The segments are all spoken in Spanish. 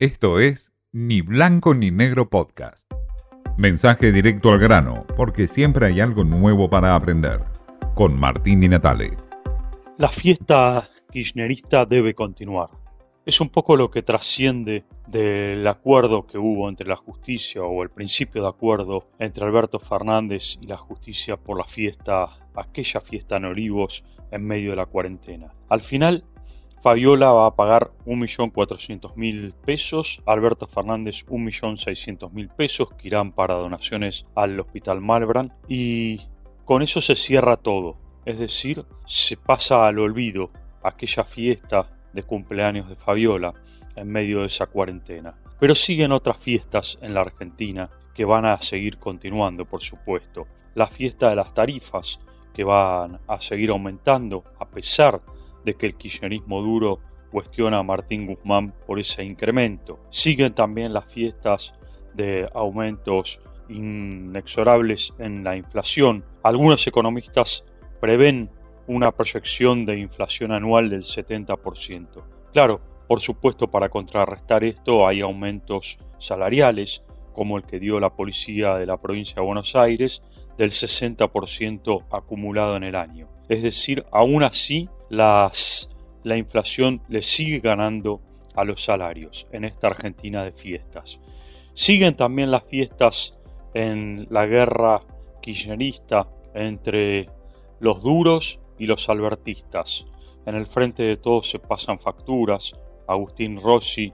Esto es Ni Blanco ni Negro Podcast. Mensaje directo al grano, porque siempre hay algo nuevo para aprender. Con Martín Di Natale. La fiesta kirchnerista debe continuar. Es un poco lo que trasciende del acuerdo que hubo entre la justicia o el principio de acuerdo entre Alberto Fernández y la justicia por la fiesta, aquella fiesta en Olivos en medio de la cuarentena. Al final, Fabiola va a pagar 1.400.000 pesos, Alberto Fernández 1.600.000 pesos que irán para donaciones al Hospital Malbran y con eso se cierra todo, es decir, se pasa al olvido aquella fiesta de cumpleaños de Fabiola en medio de esa cuarentena. Pero siguen otras fiestas en la Argentina que van a seguir continuando, por supuesto. La fiesta de las tarifas, que van a seguir aumentando a pesar de que el kirchnerismo duro cuestiona a Martín Guzmán por ese incremento. Siguen también las fiestas de aumentos inexorables en la inflación. Algunos economistas prevén una proyección de inflación anual del 70%. Claro, por supuesto, para contrarrestar esto hay aumentos salariales, como el que dio la policía de la provincia de Buenos Aires, del 60% acumulado en el año. Es decir, aún así las, la inflación le sigue ganando a los salarios en esta Argentina de fiestas. Siguen también las fiestas en la guerra kirchnerista entre los duros y los albertistas. En el frente de todos se pasan facturas. Agustín Rossi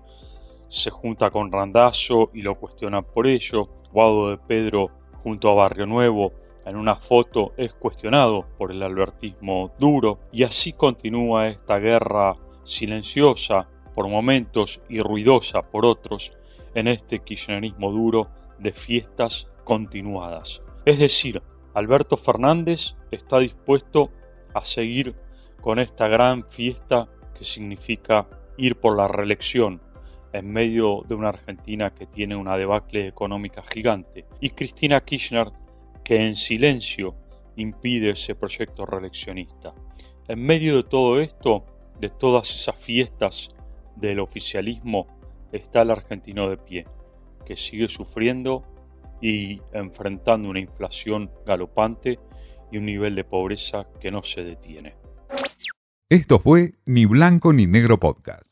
se junta con Randazzo y lo cuestiona por ello. Guado de Pedro junto a Barrio Nuevo en una foto es cuestionado por el albertismo duro y así continúa esta guerra silenciosa por momentos y ruidosa por otros en este kirchnerismo duro de fiestas continuadas. Es decir, Alberto Fernández está dispuesto a seguir con esta gran fiesta que significa ir por la reelección en medio de una Argentina que tiene una debacle económica gigante y Cristina Kirchner que en silencio impide ese proyecto reeleccionista. En medio de todo esto, de todas esas fiestas del oficialismo, está el argentino de pie, que sigue sufriendo y enfrentando una inflación galopante y un nivel de pobreza que no se detiene. Esto fue Ni Blanco ni Negro Podcast.